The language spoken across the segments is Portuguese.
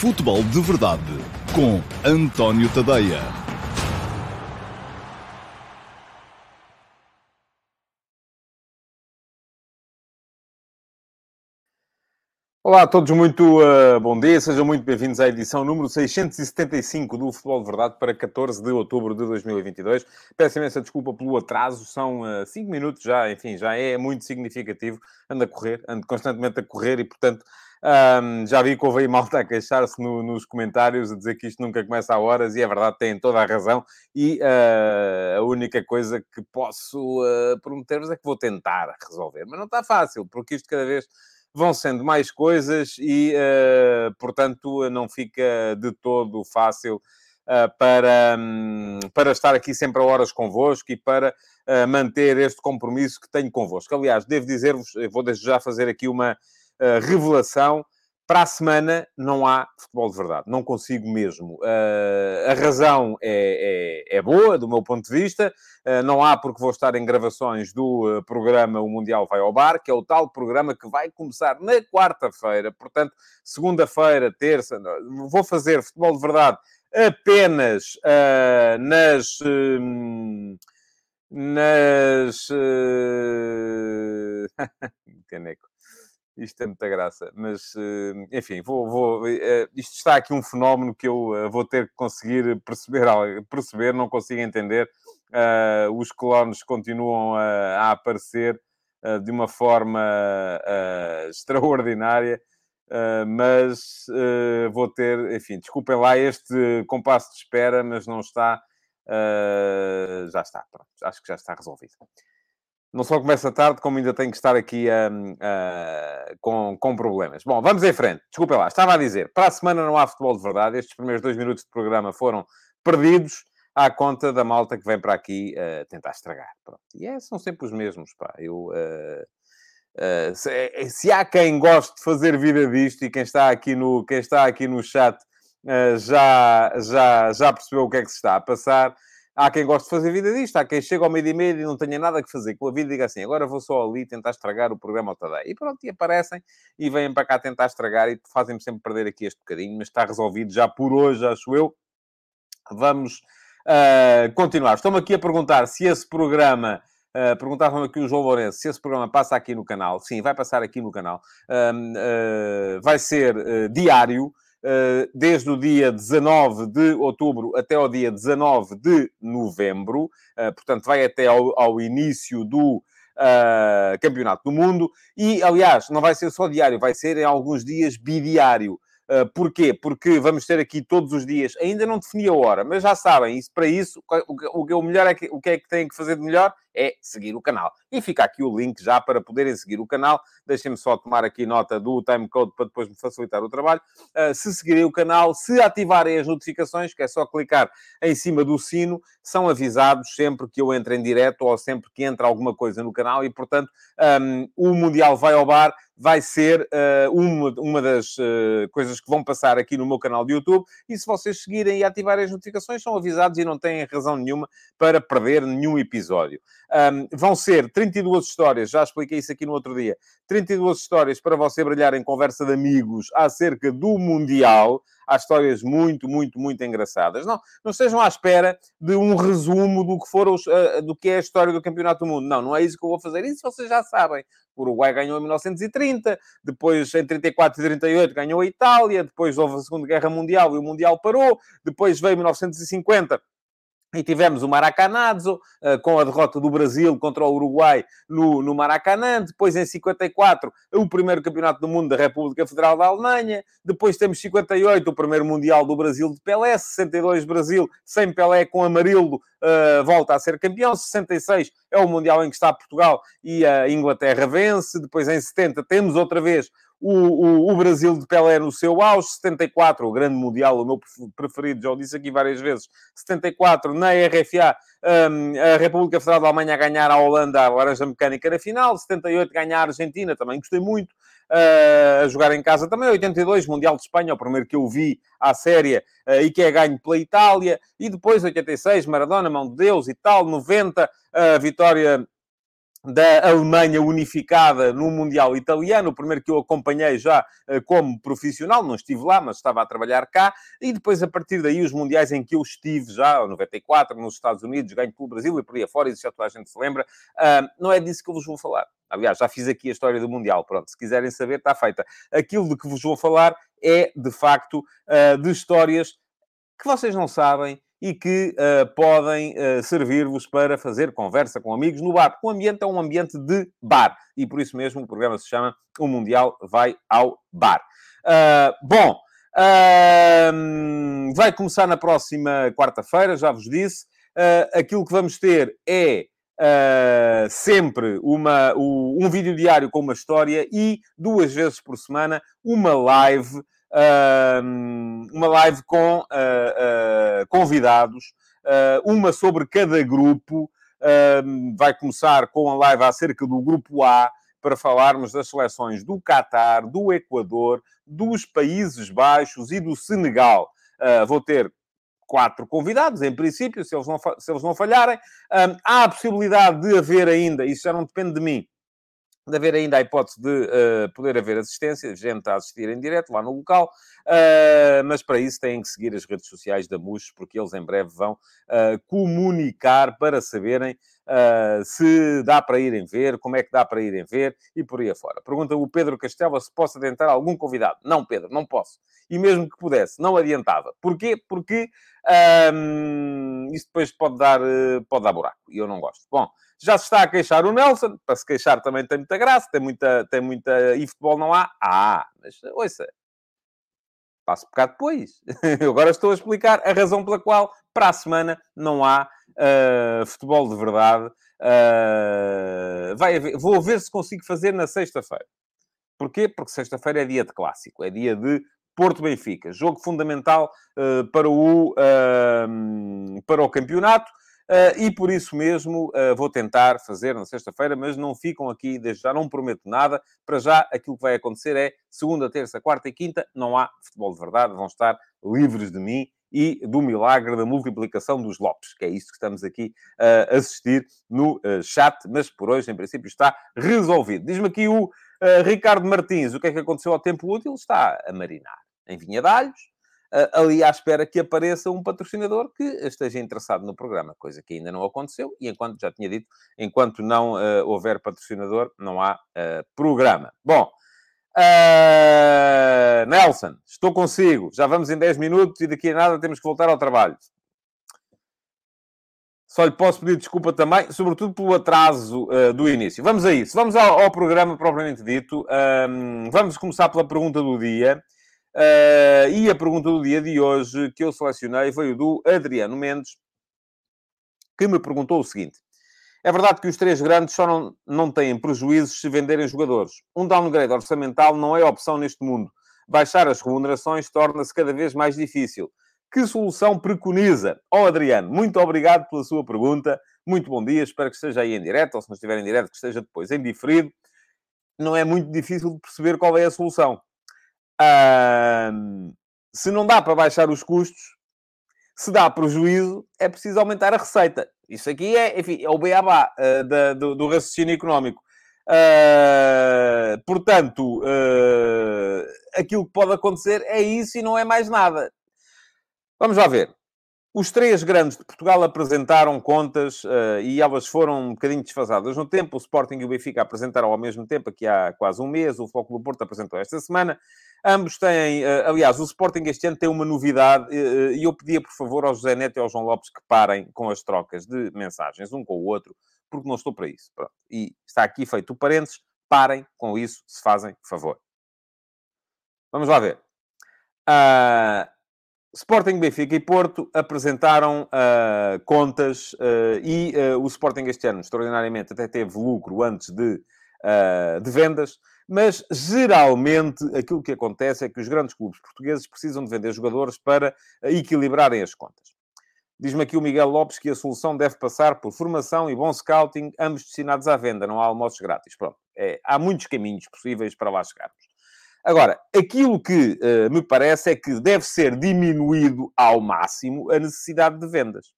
Futebol de Verdade com António Tadeia. Olá a todos, muito uh, bom dia, sejam muito bem-vindos à edição número 675 do Futebol de Verdade para 14 de outubro de 2022. Peço imensa desculpa pelo atraso, são 5 uh, minutos já, enfim, já é muito significativo. Ando a correr, ando constantemente a correr e, portanto, um, já vi que houve aí malta a queixar-se no, nos comentários, a dizer que isto nunca começa a horas, e é verdade, têm toda a razão. E uh, a única coisa que posso prometer-vos é que vou tentar resolver, mas não está fácil, porque isto cada vez vão sendo mais coisas e, uh, portanto, não fica de todo fácil uh, para, um, para estar aqui sempre a horas convosco e para uh, manter este compromisso que tenho convosco. Aliás, devo dizer-vos, vou desde já fazer aqui uma revelação para a semana não há futebol de verdade, não consigo mesmo. Uh, a razão é, é, é, boa, do meu ponto de vista, uh, não há porque vou estar em gravações do uh, programa O Mundial Vai ao Bar, que é o tal programa que vai começar na quarta-feira, portanto, segunda-feira, terça, vou fazer futebol de verdade apenas nas. nas. Isto tem muita graça. Mas, eh, enfim, vou, vou, eh, isto está aqui um fenómeno que eu eh, vou ter que conseguir perceber, perceber não consigo entender. os clones continuam a, a aparecer de uma forma extraordinária. Uh, mas uh, vou ter, enfim, desculpem lá este compasso de espera, mas não está, uh, já está, pronto, acho que já está resolvido não só começa tarde, como ainda tenho que estar aqui uh, uh, com, com problemas. Bom, vamos em frente. Desculpa lá, estava a dizer, para a semana não há futebol de verdade. Estes primeiros dois minutos de programa foram perdidos à conta da malta que vem para aqui uh, tentar estragar. Pronto. E é, são sempre os mesmos, pá. Eu, se, é, se, há quem goste de fazer vida disto e quem está aqui no, quem está aqui no chat já, já, já percebeu o que é que se está a passar. Há quem goste de fazer vida disto, há quem chega ao meio e meio e não tenha nada que fazer com a vida e diga assim, agora vou só ali tentar estragar o programa ao Tadei. E pronto, e aparecem e vêm para cá tentar estragar e fazem-me sempre perder aqui este bocadinho, mas está resolvido já por hoje, acho eu. Vamos uh, continuar. Estou-me aqui a perguntar se esse programa... Uh, Perguntavam aqui o João Lourenço se esse programa passa aqui no canal. Sim, vai passar aqui no canal. Uh, uh, vai ser diário. Eh, desde o dia 19 de outubro até ao dia 19 de novembro, eh, portanto, vai até ao, ao início do Uh, Campeonato do Mundo. E, aliás, não vai ser só diário, vai ser em alguns dias bidiário. Uh, porquê? Porque vamos ter aqui todos os dias, ainda não defini a hora, mas já sabem, isso, para isso, o, o, o melhor é que, o que é que têm que fazer de melhor? é seguir o canal. E fica aqui o link já para poderem seguir o canal. Deixem-me só tomar aqui nota do timecode para depois me facilitar o trabalho. Uh, se seguirem o canal, se ativarem as notificações, que é só clicar em cima do sino, são avisados sempre que eu entro em direto ou sempre que entra alguma coisa no canal e, portanto, um, o Mundial vai ao bar vai ser uh, uma, uma das uh, coisas que vão passar aqui no meu canal de YouTube. E se vocês seguirem e ativarem as notificações, são avisados e não têm razão nenhuma para perder nenhum episódio. Um, vão ser 32 histórias, já expliquei isso aqui no outro dia. 32 histórias para você brilhar em conversa de amigos acerca do Mundial. Há histórias muito, muito, muito engraçadas. Não, não estejam à espera de um resumo do que, for os, uh, do que é a história do Campeonato do Mundo. Não, não é isso que eu vou fazer. Isso vocês já sabem. O Uruguai ganhou em 1930, depois em 34 e 38 ganhou a Itália, depois houve a Segunda Guerra Mundial e o Mundial parou, depois veio 1950 e tivemos o Maracanazo, uh, com a derrota do Brasil contra o Uruguai no, no Maracanã. Depois, em 54, o primeiro campeonato do mundo da República Federal da Alemanha. Depois temos 58, o primeiro Mundial do Brasil de Pelé. 62, Brasil sem Pelé, com Amarildo, uh, volta a ser campeão. 66 é o Mundial em que está Portugal e a Inglaterra vence. Depois, em 70, temos outra vez o, o, o, Brasil de Pelé no seu auge, 74, o grande mundial, o meu preferido, já o disse aqui várias vezes, 74, na RFA, um, a República Federal da Alemanha a ganhar a Holanda a laranja mecânica na final, 78 ganhar a Argentina, também gostei muito, uh, a jogar em casa também, 82, Mundial de Espanha, o primeiro que eu vi à séria uh, e que é ganho pela Itália, e depois 86, Maradona, Mão de Deus e tal, 90, a uh, vitória da Alemanha unificada no Mundial Italiano, o primeiro que eu acompanhei já uh, como profissional, não estive lá, mas estava a trabalhar cá, e depois a partir daí os Mundiais em que eu estive já, 94, nos Estados Unidos, ganho pelo Brasil e por aí afora, isso já toda a gente se lembra, uh, não é disso que eu vos vou falar. Aliás, já fiz aqui a história do Mundial, pronto, se quiserem saber, está feita. Aquilo de que vos vou falar é, de facto, uh, de histórias que vocês não sabem e que uh, podem uh, servir-vos para fazer conversa com amigos no bar. O ambiente é um ambiente de bar e por isso mesmo o programa se chama O Mundial Vai ao Bar. Uh, bom, vai começar na próxima quarta-feira, já vos disse. aquilo que vamos ter é sempre uma, um vídeo diário com uma história e duas vezes por semana uma live uma live com uh, uh, convidados, uh, uma sobre cada grupo. vai começar com a live acerca do grupo A, para falarmos das seleções do Qatar, do Equador, dos Países Baixos e do Senegal. vou ter quatro convidados, em princípio, se eles não, se eles não falharem. há a possibilidade de haver ainda, isso já não depende de mim, de haver ainda a hipótese de uh, poder haver assistência, gente a assistir em direto lá no local, uh, mas para isso têm que seguir as redes sociais da MUS, porque eles em breve vão uh, comunicar para saberem se dá para irem ver, como é que dá para irem ver e por aí afora. Pergunta o Pedro Castela se posso adiantar algum convidado. Não, Pedro, não posso. E mesmo que pudesse, não adiantava. Porquê? Porque um, isso depois pode dar, pode dar buraco e eu não gosto. Bom, já se está a queixar o Nelson, para se queixar também tem muita graça, tem muita, tem muita... E futebol não há? Ah, mas ouça, passo um bocado depois. Eu agora estou a explicar a razão pela qual para a semana não há uh, futebol de verdade. Uh, vai haver, vou ver se consigo fazer na sexta-feira. Porquê? Porque sexta-feira é dia de clássico, é dia de Porto Benfica, jogo fundamental uh, para, o, para o campeonato. Uh, e por isso mesmo uh, vou tentar fazer na sexta-feira, mas não ficam aqui, desde já não prometo nada. Para já, aquilo que vai acontecer é segunda, terça, quarta e quinta, não há futebol de verdade, vão estar livres de mim e do milagre da multiplicação dos Lopes, que é isto que estamos aqui a uh, assistir no uh, chat, mas por hoje, em princípio, está resolvido. Diz-me aqui o uh, Ricardo Martins, o que é que aconteceu ao tempo útil? Está a marinar em vinha de alhos, ali à espera que apareça um patrocinador que esteja interessado no programa, coisa que ainda não aconteceu, e enquanto, já tinha dito, enquanto não uh, houver patrocinador, não há uh, programa. Bom, uh, Nelson, estou consigo, já vamos em 10 minutos e daqui a nada temos que voltar ao trabalho. Só lhe posso pedir desculpa também, sobretudo pelo atraso do início. Vamos a isso. Vamos ao, ao programa propriamente dito. Um, vamos começar pela pergunta do dia. Uh, e a pergunta do dia de hoje que eu selecionei veio do Adriano Mendes, que me perguntou o seguinte: É verdade que os três grandes só não, não têm prejuízos se venderem jogadores. Um downgrade orçamental não é opção neste mundo. Baixar as remunerações torna-se cada vez mais difícil. Que solução preconiza? Oh, Adriano, muito obrigado pela sua pergunta. Muito bom dia, espero que esteja aí em direto, ou se não estiver em direto, que esteja depois em diferido. Não é muito difícil de perceber qual é a solução se não dá para baixar os custos, se dá prejuízo, é preciso aumentar a receita. Isso aqui é, enfim, é o beabá uh, da, do, do, raciocínio económico. Uh, portanto, uh, aquilo que pode acontecer é isso e não é mais nada. Vamos lá ver. Os três grandes de Portugal apresentaram contas uh, e elas foram um bocadinho desfasadas no tempo. O Sporting e o Benfica apresentaram ao mesmo tempo, aqui há quase um mês. O Foco do Porto apresentou esta semana. Ambos têm, uh, aliás, o Sporting este ano tem uma novidade uh, e eu pedia, por favor, ao José Neto e ao João Lopes que parem com as trocas de mensagens um com o outro, porque não estou para isso. Pronto. E está aqui feito o parênteses. Parem com isso, se fazem favor. Vamos lá ver. Uh, Sporting, Benfica e Porto apresentaram uh, contas uh, e o Sporting este ano, extraordinariamente, até teve lucro antes de, de vendas, mas geralmente aquilo que acontece é que os grandes clubes portugueses precisam de vender jogadores para equilibrarem as contas. Diz-me aqui o Miguel Lopes que a solução deve passar por formação e bom scouting, ambos destinados à venda, não há almoços grátis. Pronto, é, há muitos caminhos possíveis para lá chegarmos. Agora, aquilo que uh, me parece é que deve ser diminuído ao máximo a necessidade de vendas.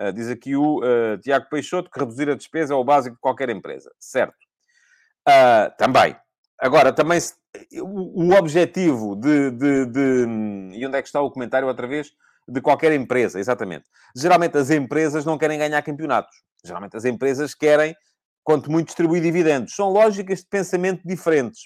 Uh, diz aqui o uh, Tiago Peixoto que reduzir a despesa é o básico de qualquer empresa. Certo. Uh, também. Agora, também o, objetivo de, de, de, E onde é que está o comentário outra vez? De qualquer empresa, exatamente. Geralmente as empresas não querem ganhar campeonatos. Geralmente as empresas querem, quanto muito, distribuir dividendos. São lógicas de pensamento diferentes.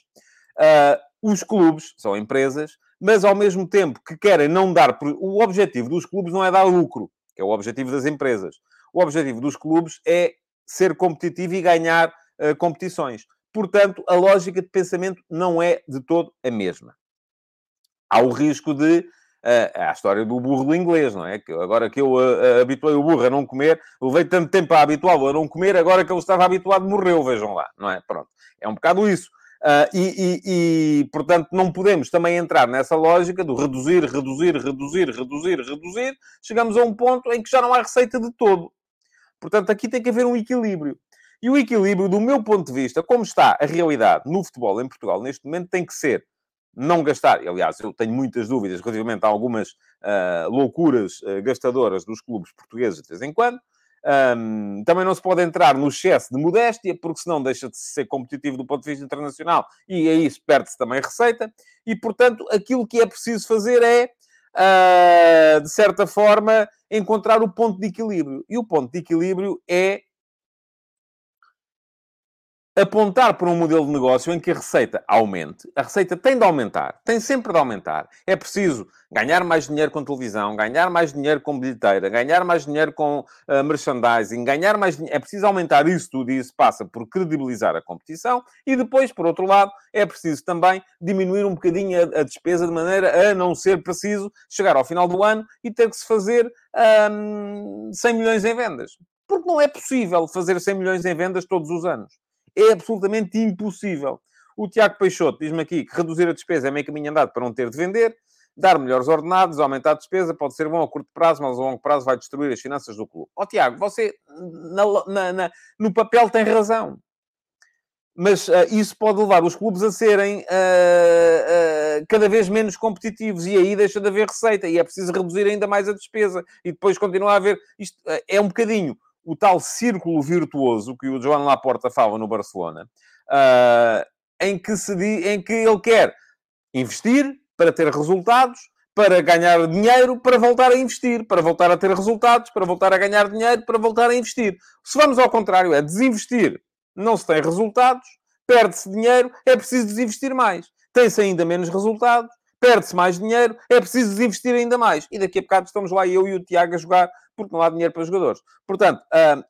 Uh, os clubes são empresas, mas ao mesmo tempo que querem não dar. O objetivo dos clubes não é dar lucro, que é o objetivo das empresas. O objetivo dos clubes é ser competitivo e ganhar uh, competições. Portanto, a lógica de pensamento não é de todo a mesma. Há o risco de uh, a história do burro do inglês, não é? Que agora que eu uh, habituei o burro a não comer, levei tanto tempo a habituá-lo a não comer, agora que ele estava habituado morreu, vejam lá, não é? Pronto. É um bocado isso. Uh, e, e, e, portanto, não podemos também entrar nessa lógica do reduzir, reduzir, reduzir, reduzir, reduzir. Chegamos a um ponto em que já não há receita de todo. Portanto, aqui tem que haver um equilíbrio. E o equilíbrio, do meu ponto de vista, como está a realidade no futebol em Portugal neste momento, tem que ser não gastar. Aliás, eu tenho muitas dúvidas relativamente a algumas uh, loucuras uh, gastadoras dos clubes portugueses de vez em quando. Um, também não se pode entrar no excesso de modéstia, porque senão deixa de ser competitivo do ponto de vista internacional e aí perde-se também receita. E, portanto, aquilo que é preciso fazer é, uh, de certa forma, encontrar o ponto de equilíbrio. E o ponto de equilíbrio é apontar para um modelo de negócio em que a receita aumente. A receita tem de aumentar, tem sempre de aumentar. É preciso ganhar mais dinheiro com televisão, ganhar mais dinheiro com bilheteira, ganhar mais dinheiro com uh, merchandising, ganhar mais dinheiro. É preciso aumentar isso tudo e isso passa por credibilizar a competição. E depois, por outro lado, é preciso também diminuir um bocadinho a, a despesa de maneira a não ser preciso chegar ao final do ano e ter que se fazer um, 100 milhões em vendas. Porque não é possível fazer 100 milhões em vendas todos os anos é absolutamente impossível. O Tiago Peixoto diz-me aqui que reduzir a despesa é meio caminho andado para não ter de vender, dar melhores ordenados, aumentar a despesa pode ser bom a curto prazo, mas a longo prazo vai destruir as finanças do clube. Ó oh, Tiago, você na, na, na, no papel tem razão. Mas uh, isso pode levar os clubes a serem uh, uh, cada vez menos competitivos e aí deixa de haver receita e é preciso reduzir ainda mais a despesa e depois continuar a haver. Isto é um bocadinho o tal círculo virtuoso que o João Laporta fala no Barcelona, uh, em, que se em que ele quer investir para ter resultados, para ganhar dinheiro, para voltar a investir, para voltar a ter resultados, para voltar a ganhar dinheiro, para voltar a investir. Se vamos ao contrário, é desinvestir, não se tem resultados, perde-se dinheiro, é preciso desinvestir mais. Tem-se ainda menos resultados, perde-se mais dinheiro, é preciso desinvestir ainda mais. E daqui a bocado estamos lá eu e o Tiago a jogar porque não há dinheiro para os jogadores. Portanto,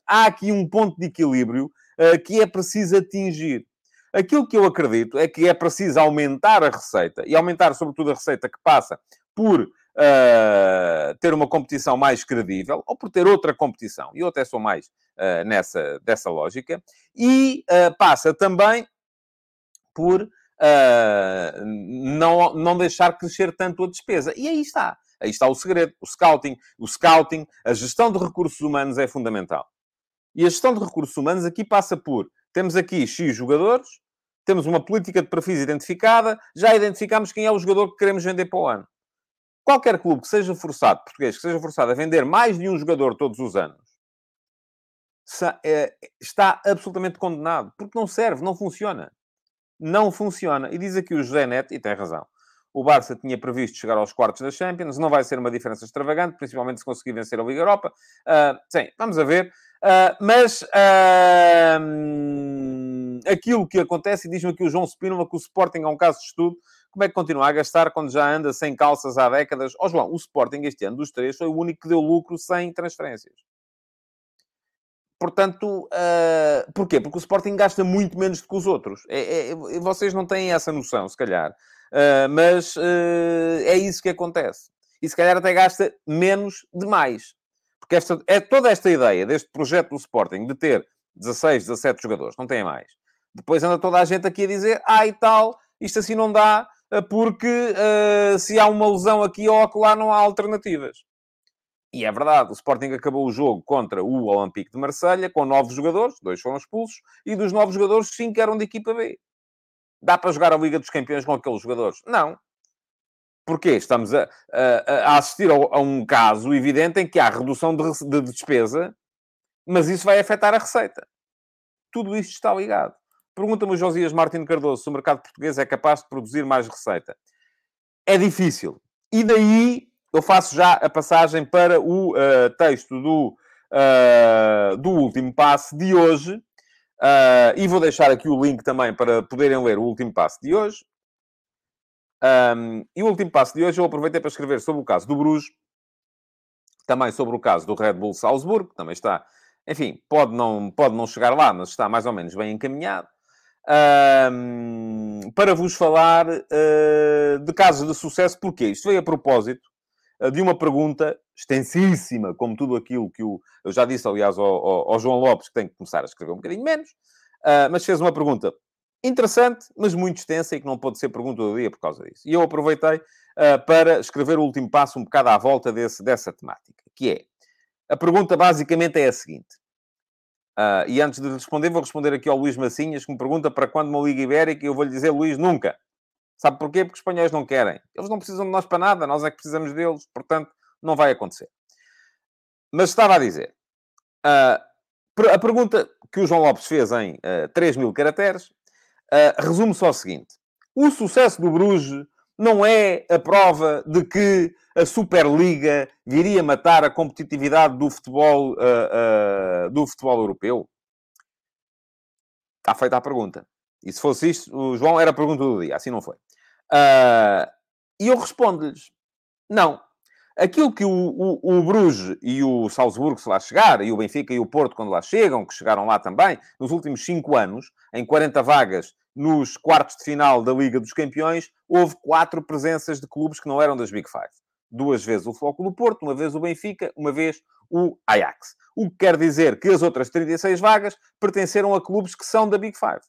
há aqui um ponto de equilíbrio ah, que é preciso atingir. Aquilo que eu acredito é que é preciso aumentar a receita e aumentar, sobretudo, a receita que passa por uh, ter uma competição mais credível ou por ter outra competição. E eu até sou mais uh, nessa dessa lógica. E uh, passa também por não, não deixar crescer tanto a despesa. E aí está. Aí está o segredo. O scouting, o scouting, a gestão de recursos humanos é fundamental. E a gestão de recursos humanos aqui passa por temos aqui X jogadores, temos uma política de perfis identificada, já identificamos quem é o jogador que queremos vender para o ano. Qualquer clube que seja forçado, português, que seja forçado a vender mais de um jogador todos os anos, é, está absolutamente condenado, porque não serve, não funciona. Não funciona. E diz aqui o José Neto, e tem razão, o Barça tinha previsto chegar aos quartos da Champions. Não vai ser uma diferença extravagante, principalmente se conseguir vencer a Liga Europa. Uh, sim, vamos a ver. Uh, mas uh, aquilo que acontece, e diz-me aqui o João Spínola que o Sporting é um caso de estudo. Como é que continua a gastar quando já anda sem calças há décadas? Ó oh, João, o Sporting este ano dos três foi o único que deu lucro sem transferências. Portanto, uh, porquê? Porque o Sporting gasta muito menos do que os outros. É, é, vocês não têm essa noção, se calhar. Uh, mas uh, é isso que acontece. E se calhar até gasta menos demais. Porque esta, é toda esta ideia deste projeto do Sporting de ter 16, 17 jogadores, não tem mais. Depois anda toda a gente aqui a dizer, ah e tal, isto assim não dá, ah, porque uh, se há uma lesão aqui ou acolá não há alternativas. E é verdade, o Sporting acabou o jogo contra o Olympique de Marselha com nove jogadores, dois foram expulsos, e dos nove jogadores, cinco eram de equipa B. Dá para jogar a Liga dos Campeões com aqueles jogadores? Não. Porquê? Estamos a, a, a assistir a, a, um caso evidente em que há redução de, de despesa, mas isso vai afetar a receita. Tudo isto está ligado. Pergunta-me o Josias Martins Cardoso se o mercado português é capaz de produzir mais receita. É difícil. E daí eu faço já a passagem para o uh, texto do, uh, do último passe de hoje. Uh, e vou deixar aqui o link também para poderem ler o último passo de hoje. Um, e o último passo de hoje eu aproveitei para escrever sobre o caso do Bruges, também sobre o caso do Red Bull Salzburgo, que também está, enfim, pode não, pode não chegar lá, mas está mais ou menos bem encaminhado. Um, para vos falar uh, de casos de sucesso, porque isto veio a propósito de uma pergunta extensíssima, como tudo aquilo que o, eu já disse, aliás, ao, ao, João Lopes, que tem que começar a escrever um bocadinho menos, uh, mas fez uma pergunta interessante, mas muito extensa e que não pode ser pergunta do dia por causa disso. E eu aproveitei uh, para escrever o último passo um bocado à volta desse, dessa temática, que é, a pergunta basicamente é a seguinte, uh, e antes de responder, vou responder aqui ao Luís Massinhas, que me pergunta para quando uma Liga Ibérica, e eu vou-lhe dizer, Luís, nunca. Sabe porquê? Porque os espanhóis não querem. Eles não precisam de nós para nada, nós é que precisamos deles, portanto, não vai acontecer. Mas estava a dizer, uh, a pergunta que o João Lopes fez em uh, 3 mil caracteres Uh, resume só o seguinte: o sucesso do Bruges não é a prova de que a Superliga viria matar a competitividade do futebol, uh, uh, do futebol europeu? Está feita a pergunta. E se fosse isto, o João era a pergunta do dia, assim não foi. Uh, e eu respondo-lhes: não. Aquilo que o, o, o, Bruges e o Salzburgo, se lá chegar, e o Benfica e o Porto, quando lá chegam, que chegaram lá também, nos últimos cinco anos, em 40 vagas nos quartos de final da Liga dos Campeões, houve quatro presenças de clubes que não eram das Big Five. Duas vezes o Flóculo Porto, uma vez o Benfica, uma vez o Ajax. O que quer dizer que as outras 36 vagas pertenceram a clubes que são da Big Five.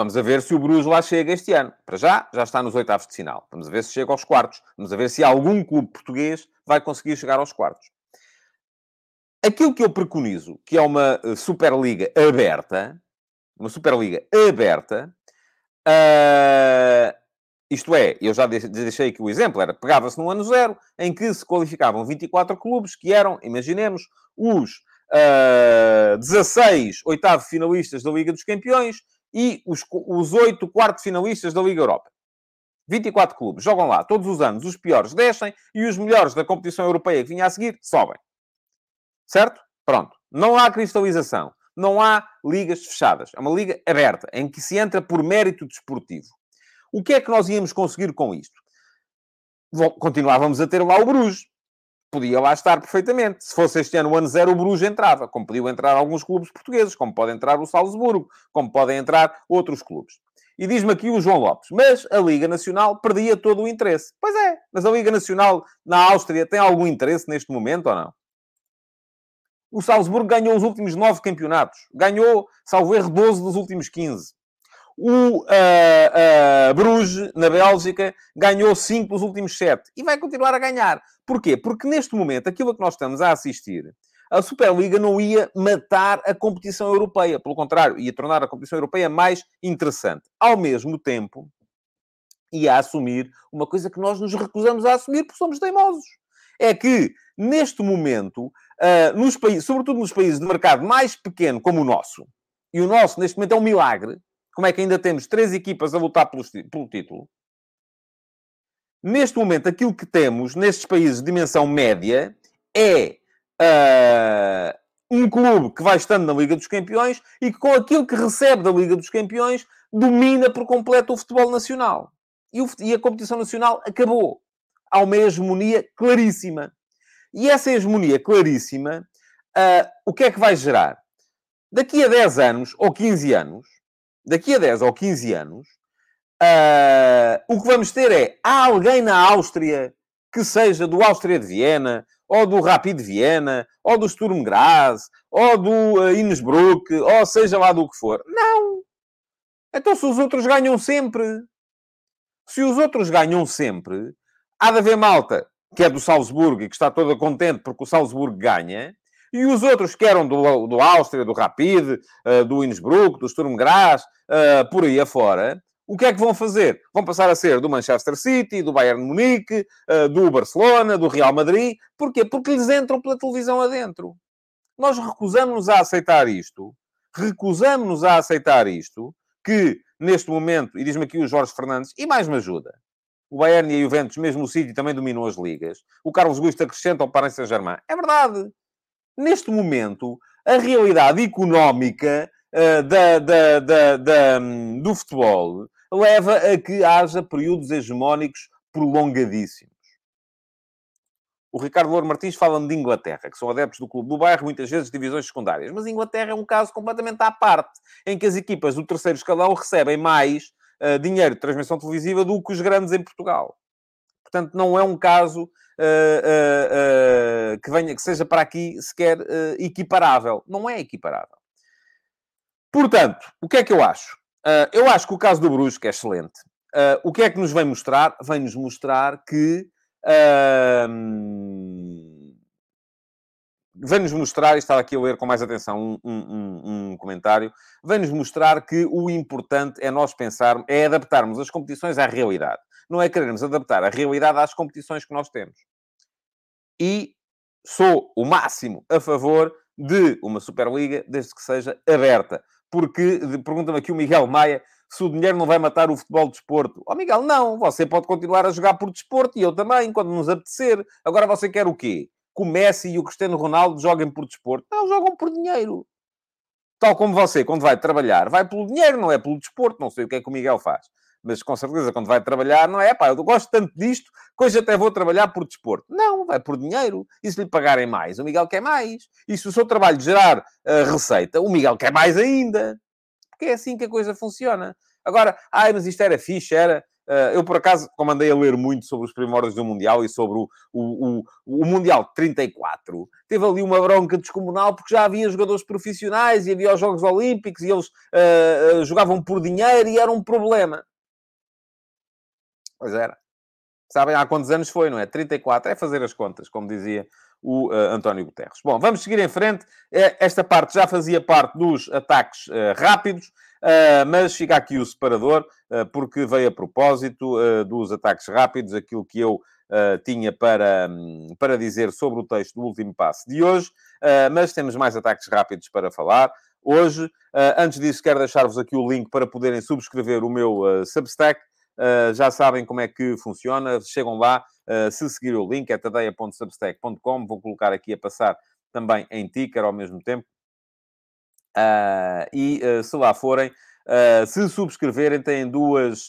Vamos a ver se o Bruges lá chega este ano. Para já, já está nos oitavos de final. Vamos a ver se chega aos quartos. Vamos a ver se algum clube português vai conseguir chegar aos quartos. Aquilo que eu preconizo, que é uma eh, Superliga aberta, uma Superliga aberta, uh, isto é, eu já deixei aqui o exemplo, era, pegava-se no ano zero, em que se qualificavam 24 clubes, que eram, imaginemos, os uh, 16 oitavo finalistas da Liga dos Campeões, e os, os 8 quarto finalistas da Liga Europa. 24 clubes jogam lá todos os anos, os piores descem e os melhores da competição europeia que vinha a seguir sobem. Certo? Pronto. Não há cristalização. Não há ligas fechadas. É uma liga aberta, em que se entra por mérito desportivo. O que é que nós íamos conseguir com isto? Continuávamos a ter lá o Bruges podia lá estar perfeitamente. Se fosse este ano o ano zero, o Bruges entrava, como podiam entrar alguns clubes portugueses, como pode entrar o Salzburgo, como podem entrar outros clubes. E diz-me aqui o João Lopes, mas a Liga Nacional perdia todo o interesse. Pois é, mas a Liga Nacional na Áustria tem algum interesse neste momento ou não? O Salzburgo ganhou os últimos nove campeonatos. Ganhou, salvo erro, 12 dos últimos 15. O uh, uh, Bruges, na Bélgica, ganhou 5 dos últimos 7. E vai continuar a ganhar. Porquê? Porque neste momento, aquilo a que nós estamos a assistir, a Superliga não ia matar a competição europeia. Pelo contrário, ia tornar a competição europeia mais interessante. Ao mesmo tempo, ia assumir uma coisa que nós nos recusamos a assumir porque somos teimosos. É que, neste momento, uh, nos países, sobretudo nos países de mercado mais pequeno como o nosso, e o nosso, neste momento, é um milagre, como é que ainda temos três equipas a lutar pelo, pelo título? Neste momento, aquilo que temos nestes países de dimensão média é uh, um clube que vai estando na Liga dos Campeões e que, com aquilo que recebe da Liga dos Campeões, domina por completo o futebol nacional. E, o, e a competição nacional acabou. Há uma hegemonia claríssima. E essa hegemonia claríssima, uh, o que é que vai gerar? Daqui a 10 anos ou 15 anos, daqui a 10 ou 15 anos, uh, o que vamos ter é, há alguém na Áustria que seja do Áustria de Viena, ou do Rapid de Viena, ou do Sturm Graz, ou do uh, Innsbruck, ou seja lá do que for. Não! Então se os outros ganham sempre, se os outros ganham sempre, há de haver malta que é do Salzburgo e que está toda contente porque o Salzburgo ganha, e os outros que eram do, do Áustria, do Rapid, uh, do Innsbruck, do Sturm Graz, uh, por aí afora, o que é que vão fazer? Vão passar a ser do Manchester City, do Bayern Munique, do Barcelona, do Real Madrid. Porquê? Porque lhes entram pela televisão adentro. Nós recusamos-nos a aceitar isto. Recusamos-nos a aceitar isto, que neste momento, e diz-me aqui o Jorge Fernandes, e mais me ajuda, o Bayern e a Juventus, mesmo o City, também dominam as ligas. O Carlos Gusto acrescenta ao Paris Saint-Germain. É verdade. Neste momento, a realidade económica uh, da, da, da, da, do futebol leva a que haja períodos hegemónicos prolongadíssimos. O Ricardo Louro Martins fala-me de Inglaterra, que são adeptos do clube do bairro, muitas vezes divisões secundárias. Mas Inglaterra é um caso completamente à parte, em que as equipas do terceiro escalão recebem mais uh, dinheiro de transmissão televisiva do que os grandes em Portugal. Portanto, não é um caso uh, uh, que, venha, que seja para aqui sequer equiparável. Não é equiparável. Portanto, o que é que eu acho? eu acho que o caso do Brusque é excelente. o que é que nos vem mostrar? Vem-nos mostrar que vem-nos mostrar, e estava aqui a ler com mais atenção um, um, um, comentário, vem-nos mostrar que o importante é nós pensarmos, é adaptarmos as competições à realidade. Não é querermos adaptar a realidade às competições que nós temos. E sou o máximo a favor de uma Superliga, desde que seja aberta. Porque, pergunta-me aqui o Miguel Maia, se o dinheiro não vai matar o futebol de desporto. Ó oh, Miguel, não, você pode continuar a jogar por desporto e eu também, quando nos apetecer. Agora você quer o quê? Que o Messi e o Cristiano Ronaldo joguem por desporto? Não, jogam por dinheiro. Tal como você, quando vai trabalhar, vai pelo dinheiro, não é pelo desporto. Não sei o que é que o Miguel faz. Mas com certeza, quando vai trabalhar, não é, pá, eu gosto tanto disto, hoje até vou trabalhar por desporto. Não, vai por dinheiro. E se lhe pagarem mais, o Miguel quer mais. E se o seu trabalho gerar uh, receita, o Miguel quer mais ainda porque é assim que a coisa funciona. Agora, ai, mas isto era fixe, era. Uh, eu, por acaso, como andei a ler muito sobre os primórdios do Mundial e sobre o, o, o, o Mundial de 34, teve ali uma bronca descomunal porque já havia jogadores profissionais e havia os Jogos Olímpicos e eles uh, jogavam por dinheiro e era um problema. Pois era. Sabem há quantos anos foi, não é? 34. É fazer as contas, como dizia o uh, António Guterres. Bom, vamos seguir em frente. Eh, esta parte já fazia parte dos ataques uh, rápidos, uh, mas fica aqui o separador, porque veio a propósito dos ataques rápidos, aquilo que eu tinha para, um, para dizer sobre o texto do último passo de hoje, mas temos mais ataques rápidos para falar. Hoje, antes disso, quero deixar-vos aqui o link para poderem subscrever o meu Substack. Uh, já sabem como é que funciona, chegam lá, uh, se seguir o link, é tadeia.substack.com, vou colocar aqui a passar também em ticker ao mesmo tempo. Uh, e se lá forem, se subscreverem, têm duas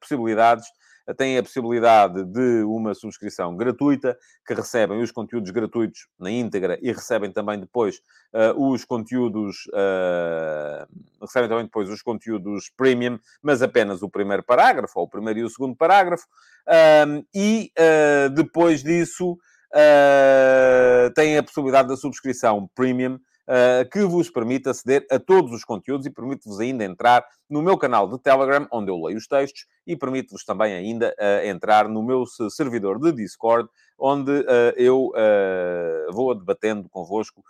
possibilidades têm a possibilidade de uma subscrição gratuita, que recebem os conteúdos gratuitos na íntegra e recebem também depois uh, os conteúdos, uh, recebem também depois os conteúdos premium, mas apenas o primeiro parágrafo, ou o primeiro e o segundo parágrafo, e uh, depois disso têm a possibilidade da subscrição premium, uh, que vos permite aceder a todos os conteúdos e permite-vos ainda entrar no meu canal de Telegram, onde eu leio os textos, e permite-vos também ainda uh, entrar no meu servidor de Discord, onde uh, eu vou debatendo convosco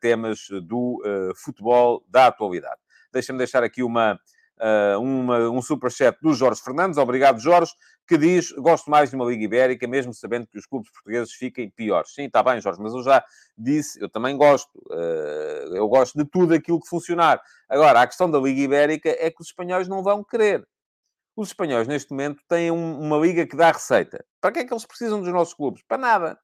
temas do futebol da atualidade. Deixa-me deixar aqui uma, uh, uma, um superchat do Jorge Fernandes. Obrigado, Jorge, que diz: Gosto mais de uma Liga Ibérica, mesmo sabendo que os clubes portugueses fiquem piores. Sim, está bem, Jorge, mas eu já disse, eu também gosto. Uh, eu gosto de tudo aquilo que funcionar. Agora, a questão da Liga Ibérica é que os espanhóis não vão querer. Os espanhóis, neste momento, têm um, uma liga que dá receita. Para que é que eles precisam dos nossos clubes? Para nada.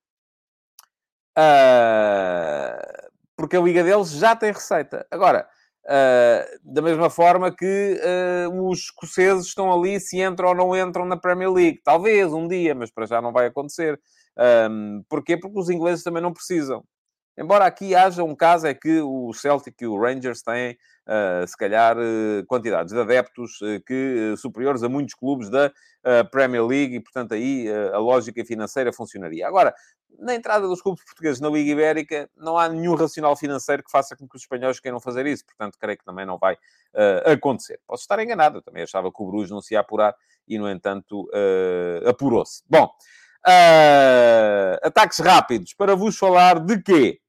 Uh, porque a liga deles já tem receita. Agora, Uh, da mesma forma que uh, os escoceses estão ali se entram ou não entram na Premier League. Talvez um dia, mas para já não vai acontecer. Um, porquê? Porque os ingleses também não precisam. Embora aqui haja um caso, é que o Celtic e o Rangers têm, uh, se calhar, quantidades de adeptos que, superiores a muitos clubes da Premier League e, portanto, aí a lógica financeira funcionaria. Agora, na entrada dos clubes portugueses na Liga Ibérica, não há nenhum racional financeiro que faça com que os espanhóis queiram fazer isso. Portanto, creio que também não vai acontecer. Posso estar enganado, eu também achava que o Bruges não se ia apurar e, no entanto, apurou-se. Bom... Uh, ataques rápidos para vos falar de quê?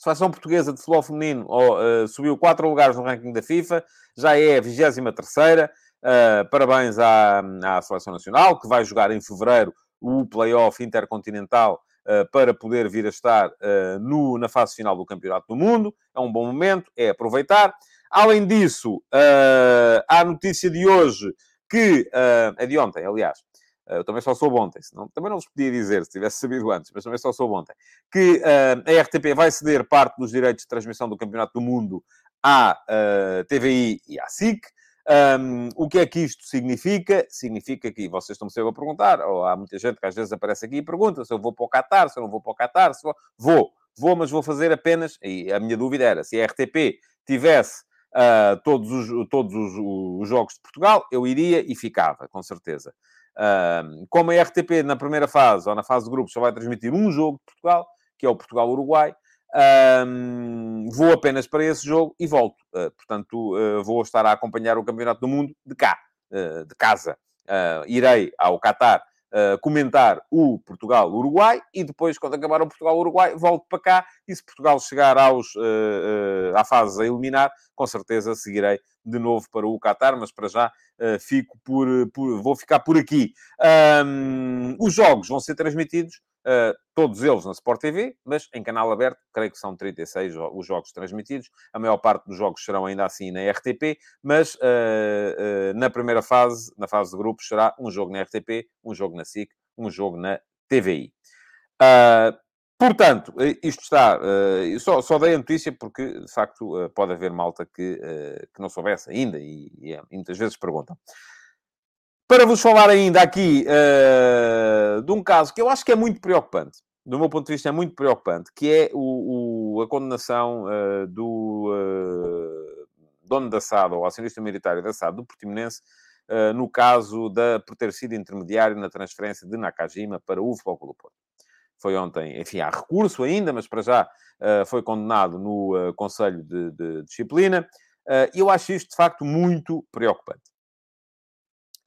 seleção portuguesa de futebol feminino uh, subiu quatro lugares no ranking da FIFA, já é a 23 terceira. Uh, parabéns à, à Seleção Nacional, que vai jogar em fevereiro o Playoff Intercontinental uh, para poder vir a estar uh, no, na fase final do Campeonato do Mundo. É um bom momento, é aproveitar. Além disso, há a notícia de hoje que... é de ontem, aliás. Eu também só soube ontem, senão também não vos podia dizer se tivesse sabido antes, mas também só soube ontem. Que a RTP vai ceder parte dos direitos de transmissão do Campeonato do Mundo à TVI e à SIC. Um, o que é que isto significa? Significa que vocês estão sempre a perguntar, ou há muita gente que às vezes aparece aqui e pergunta se eu vou para o Qatar, se eu não vou para o Qatar, se vou... vou, vou, mas vou fazer apenas, e a minha dúvida era, se a RTP tivesse uh, todos, os, todos os, os, jogos de Portugal, eu iria e ficava, com certeza. Uh, como a RTP na primeira fase, ou na fase de grupos, só vai transmitir um jogo de Portugal, que é o Portugal-Uruguai, um, vou apenas para esse jogo e volto. Uh, portanto, uh, vou estar a acompanhar o Campeonato do Mundo de cá, uh, de casa. irei ao Qatar comentar o Portugal-Uruguai e depois, quando acabar o Portugal-Uruguai, volto para cá e se Portugal chegar aos, à fase a eliminar, com certeza seguirei de novo para o Qatar, mas para já fico por, por, vou ficar por aqui. Um, os jogos vão ser transmitidos Uh, todos eles na Sport TV, mas em canal aberto, creio que são 36 os jogos transmitidos. A maior parte dos jogos serão ainda assim na RTP, mas uh, uh, na primeira fase, na fase de grupos, será um jogo na RTP, um jogo na SIC, um jogo na TVI. portanto, isto está. só, só dei a notícia porque, de facto, pode haver malta que, que não soubesse ainda e, e, e muitas vezes perguntam. Para vos falar ainda aqui uh, de um caso que eu acho que é muito preocupante, do meu ponto de vista é muito preocupante, que é o, o a condenação uh, do uh, dono da SAD, ou acionista militar da SAD, do Portimonense, no caso da, por ter sido intermediário na transferência de Nakajima para o Futebol Clube Porto. Foi ontem, enfim, há recurso ainda, mas para já foi condenado no Conselho de, de Disciplina. Eu acho isto, de facto, muito preocupante.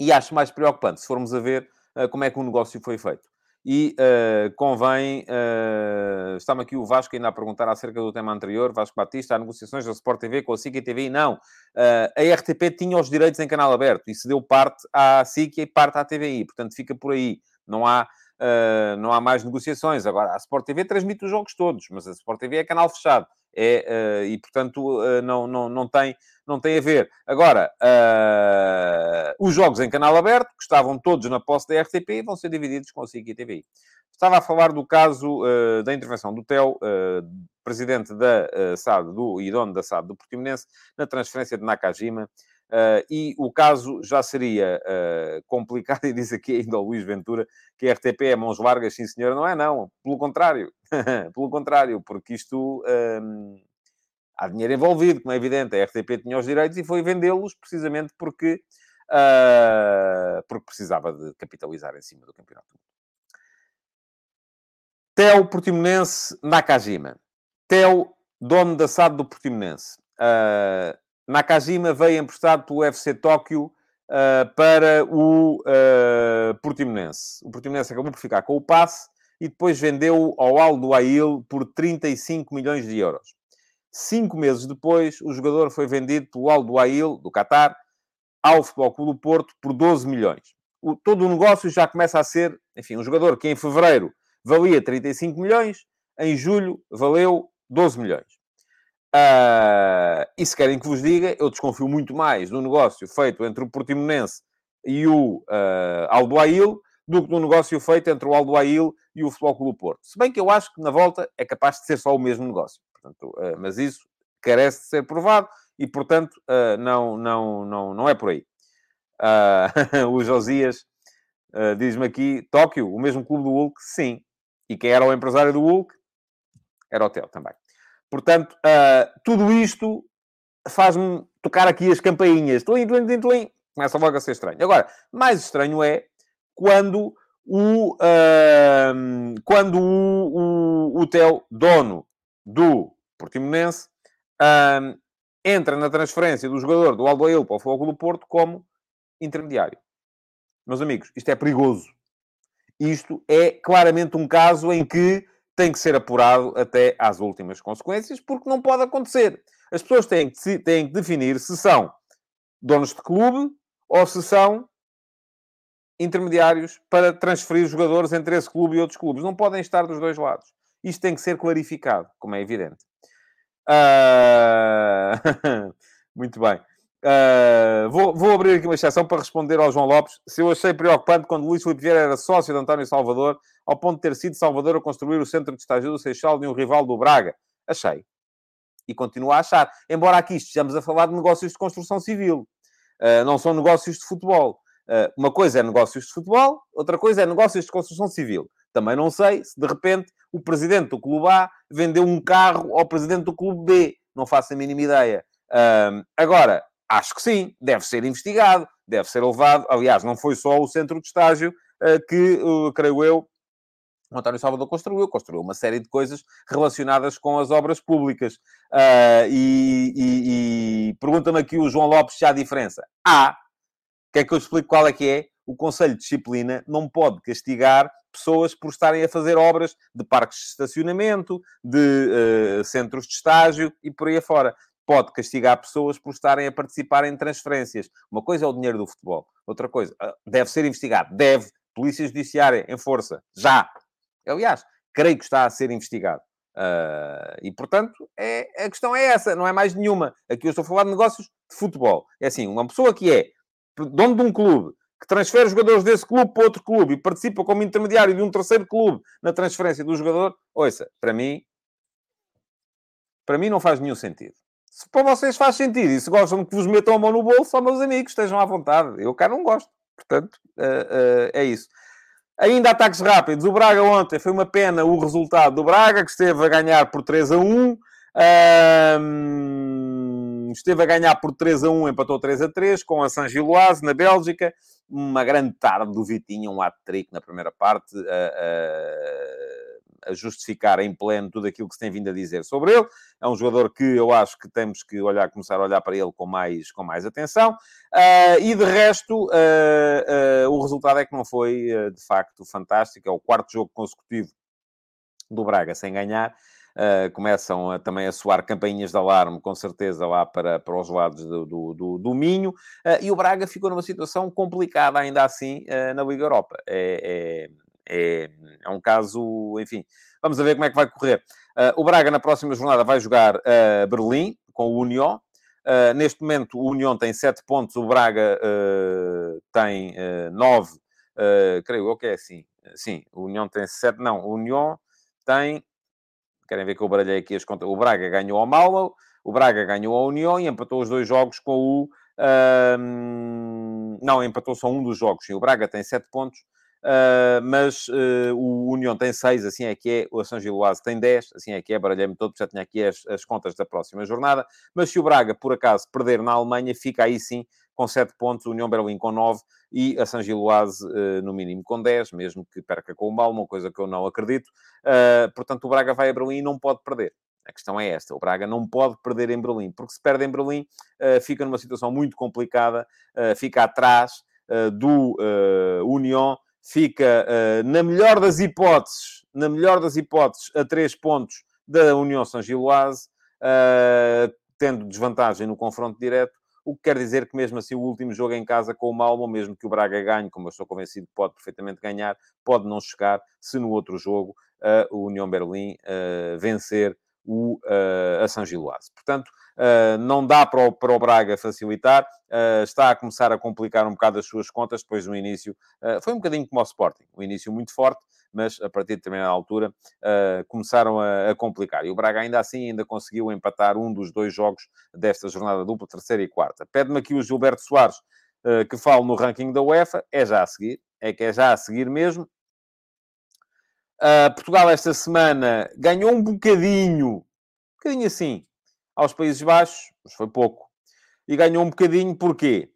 E acho mais preocupante se formos a ver uh, como é que o negócio foi feito. E uh, convém. Uh, Está-me aqui o Vasco ainda a perguntar acerca do tema anterior. Vasco Batista, há negociações da Sport TV com a SIC e TV. Não. A RTP tinha os direitos em canal aberto e se deu parte à SIC e parte à TVI. Portanto, fica por aí. Não há, uh, não há mais negociações. Agora, a Sport TV transmite os jogos todos, mas a Sport TV é canal fechado. É, uh, e, portanto, uh, não, não, não, tem, não tem a ver. Agora, os jogos em canal aberto, que estavam todos na posse da RTP, vão ser divididos com a SIC e TVI. Estava a falar do caso da intervenção do TEL, presidente da SAD do, e dono da SAD do Portimonense, na transferência de Nakajima, Uh, e o caso já seria uh, complicado, e diz aqui ainda o Luís Ventura que a RTP é mãos largas, sim senhora, não é não, pelo contrário, pelo contrário, porque isto um, há dinheiro envolvido, como é evidente, a RTP tinha os direitos e foi vendê-los precisamente porque, uh, porque precisava de capitalizar em cima do campeonato. Tel Portimonense Nakajima. Tel, dono da SAD do Portimonense. Uh, Nakajima veio emprestado pelo UFC Tóquio uh, para o uh, Portimonense. O Portimonense acabou por ficar com o passe e depois vendeu ao Aldo Ail por 35 milhões de euros. Cinco meses depois, o jogador foi vendido pelo Aldo Ail, do Qatar, ao Futebol Clube do Porto por 12 milhões. O, todo o negócio já começa a ser, enfim, um jogador que em fevereiro valia 35 milhões, em julho valeu 12 milhões. Uh, e se querem que vos diga, eu desconfio muito mais do negócio feito entre o Portimonense e o uh, Aldoail do que do negócio feito entre o Aldoail e o Futebol Clube Porto. Se bem que eu acho que na volta é capaz de ser só o mesmo negócio. Portanto, uh, mas isso carece de ser provado e, portanto, uh, não, não, não, não é por aí. o Josias diz-me aqui, Tóquio, o mesmo clube do Hulk? Sim. E quem era o empresário do Hulk? Era o Tel também. Portanto, uh, tudo isto faz-me tocar aqui as campainhas. Tlim, tlim, tlim. Começa logo a ser estranho. Agora, mais estranho é quando o, uh, quando o, o, o dono do Portimonense, uh, entra na transferência do jogador do Aldoil para o Fogo do Porto como intermediário. Meus amigos, isto é perigoso. Isto é claramente um caso em que tem que ser apurado até às últimas consequências, porque não pode acontecer. As pessoas têm que, têm que definir se são donos de clube ou se são intermediários para transferir jogadores entre esse clube e outros clubes. Não podem estar dos dois lados. Isto tem que ser clarificado, como é evidente. Uh... Muito bem. Uh, vou, vou, abrir aqui uma exceção para responder ao João Lopes. Se eu achei preocupante quando Luís Filipe Vieira era sócio de António Salvador, ao ponto de ter sido Salvador a construir o centro de estágio do Seixal de um rival do Braga. Achei. E continuo a achar. Embora aqui estejamos a falar de negócios de construção civil. Uh, não são negócios de futebol. Uh, uma coisa é negócios de futebol, outra coisa é negócios de construção civil. Também não sei se, de repente, o presidente do Clube A vendeu um carro ao presidente do Clube B. Não faço a mínima ideia. Agora, acho que sim, deve ser investigado, deve ser levado. Aliás, não foi só o centro de estágio uh, que, uh, creio eu, o António Salvador construiu, construiu uma série de coisas relacionadas com as obras públicas. Uh, e, e, e pergunta-me aqui o João Lopes se há diferença. Há. Quer que eu explique qual é que é? O Conselho de Disciplina não pode castigar pessoas por estarem a fazer obras de parques de estacionamento, de uh, centros de estágio e por aí afora pode castigar pessoas por estarem a participar em transferências. Uma coisa é o dinheiro do futebol, outra coisa, ah, deve ser investigado, deve. Polícia Judiciária, em força, já. Aliás, creio que está a ser investigado. Uh, e, portanto, é, a questão é essa, não é mais nenhuma. Aqui eu estou a falar de negócios de futebol. É assim, uma pessoa que é dono de um clube, que transfere jogadores desse clube para outro clube e participa como intermediário de um terceiro clube na transferência do jogador, ouça, para mim, para mim não faz nenhum sentido. Se para vocês faz sentido e se gostam que vos metam a mão no bolso, só meus amigos, estejam à vontade. Eu cá não gosto. Portanto, uh, uh, é isso. Ainda ataques rápidos. O Braga ontem foi uma pena o resultado do Braga, que esteve a ganhar por 3 a 1. Um, esteve a ganhar por 3 a 1, empatou 3 a 3 com a San Giloase na Bélgica. Uma grande tarde do Vitinho, um hat-trick na primeira parte. Uh, a justificar em pleno tudo aquilo que se tem vindo a dizer sobre ele. É um jogador que eu acho que temos que olhar, começar a olhar para ele com mais, com mais atenção. Uh, e de resto, uh, uh, o resultado é que não foi de facto fantástico. É o quarto jogo consecutivo do Braga sem ganhar. Uh, começam a, também a soar campainhas de alarme, com certeza, lá para, para os lados do, do, do, do Minho. Uh, e o Braga ficou numa situação complicada, ainda assim, uh, na Liga Europa. É, é, é, é um caso, enfim, vamos ver como é que vai correr. Uh, o Braga, na próxima jornada, vai jogar uh, Berlim com o União. Uh, neste momento, o União tem 7 pontos, o Braga uh, tem 9, creio eu que é assim. Sim, o União tem 7, não, o União tem. Querem ver que eu baralhei aqui as contas? O Braga ganhou ao Malmo, o Braga ganhou ao União e empatou os dois jogos com o. não, empatou só um dos jogos. Sim, o Braga tem 7 pontos, Uh, mas uh, o União tem 6, assim é que é, o São Giloase tem 10, assim é que é, baralhei-me todo, já tinha aqui as, as, contas da próxima jornada, mas se o Braga, por acaso, perder na Alemanha, fica aí sim com 7 pontos, o União Berlim com 9 e a São Giloase uh, no mínimo com 10, mesmo que perca com o Malmo, uma coisa que eu não acredito. portanto, o Braga vai a Berlim e não pode perder. A questão é esta: o Braga não pode perder em Berlim, porque se perde em Berlim, fica numa situação muito complicada, fica atrás do União fica, uh, na melhor das hipóteses, na melhor das hipóteses, a três pontos da União São Giloase, uh, tendo desvantagem no confronto direto, o que quer dizer que mesmo assim o último jogo em casa com o Malmo, mesmo que o Braga ganhe, como eu estou convencido que pode perfeitamente ganhar, pode não chegar se no outro jogo uh, o União Berlim vencer o, a São Giloase. Portanto, Uh, não dá para o, para o Braga facilitar, uh, está a começar a complicar um bocado as suas contas, depois no início uh, foi um bocadinho como o Sporting, um início muito forte, mas a partir de determinada altura começaram a, a, complicar. E o Braga ainda assim ainda conseguiu empatar um dos dois jogos desta jornada dupla, terceira e quarta. Pede-me aqui o Gilberto Soares que fale no ranking da UEFA, é já a seguir, é que é já a seguir mesmo. Portugal esta semana ganhou um bocadinho, um bocadinho assim, aos Países Baixos, mas foi pouco. E ganhou um bocadinho, porquê?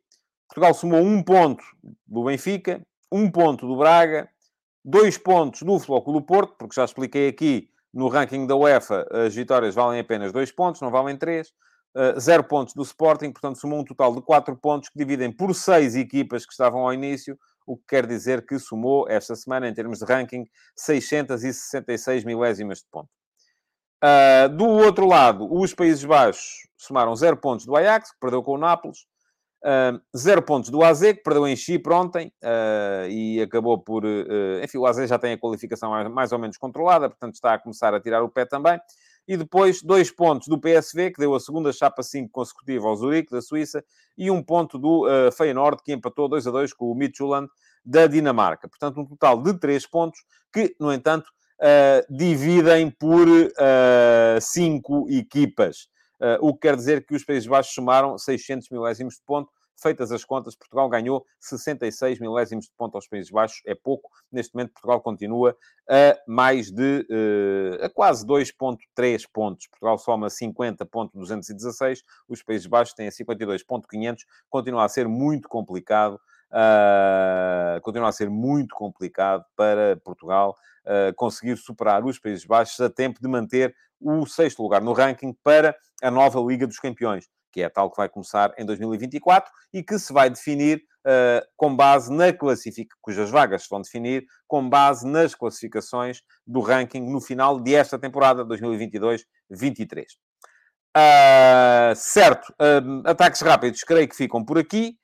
Portugal somou um ponto do Benfica, um ponto do Braga, dois pontos do Clube do Porto, porque já expliquei aqui no ranking da UEFA, as vitórias valem apenas dois pontos, não valem três. Uh, zero pontos do Sporting, portanto, somou um total de quatro pontos que dividem por seis equipas que estavam ao início o que quer dizer que somou esta semana, em termos de ranking, 666 milésimas de ponto. Uh, do outro lado, os Países Baixos somaram 0 pontos do Ajax, que perdeu com o Nápoles, uh, 0 pontos do AZ, que perdeu em Chipre ontem, uh, e acabou por... Uh, enfim, o AZ já tem a qualificação mais, ou menos controlada, portanto está a começar a tirar o pé também. E depois, dois pontos do PSV, que deu a segunda chapa 5 consecutiva ao Zurique, da Suíça, e um ponto do uh, Feyenoord, que empatou 2 a 2 com o Midtjylland, da Dinamarca. Portanto, um total de 3 pontos, que, no entanto, uh, dividem por uh, cinco equipas. Uh, o que quer dizer que os Países Baixos somaram 600 milésimos de ponto. Feitas as contas, Portugal ganhou 66 milésimos de ponto aos Países Baixos. É pouco. Neste momento, Portugal continua a mais de... Uh, a quase 2.3 pontos. Portugal soma 50.216. Os Países Baixos têm 52.500. Continua a ser muito complicado. Uh, continua a ser muito complicado para Portugal conseguir superar os Países Baixos a tempo de manter o sexto lugar no ranking para a nova Liga dos Campeões, que é tal que vai começar em 2024 e que se vai definir uh, com base na classificação, cujas vagas se vão definir com base nas classificações do ranking no final desta temporada 2022-23. Uh, certo, uh, ataques rápidos creio que ficam por aqui.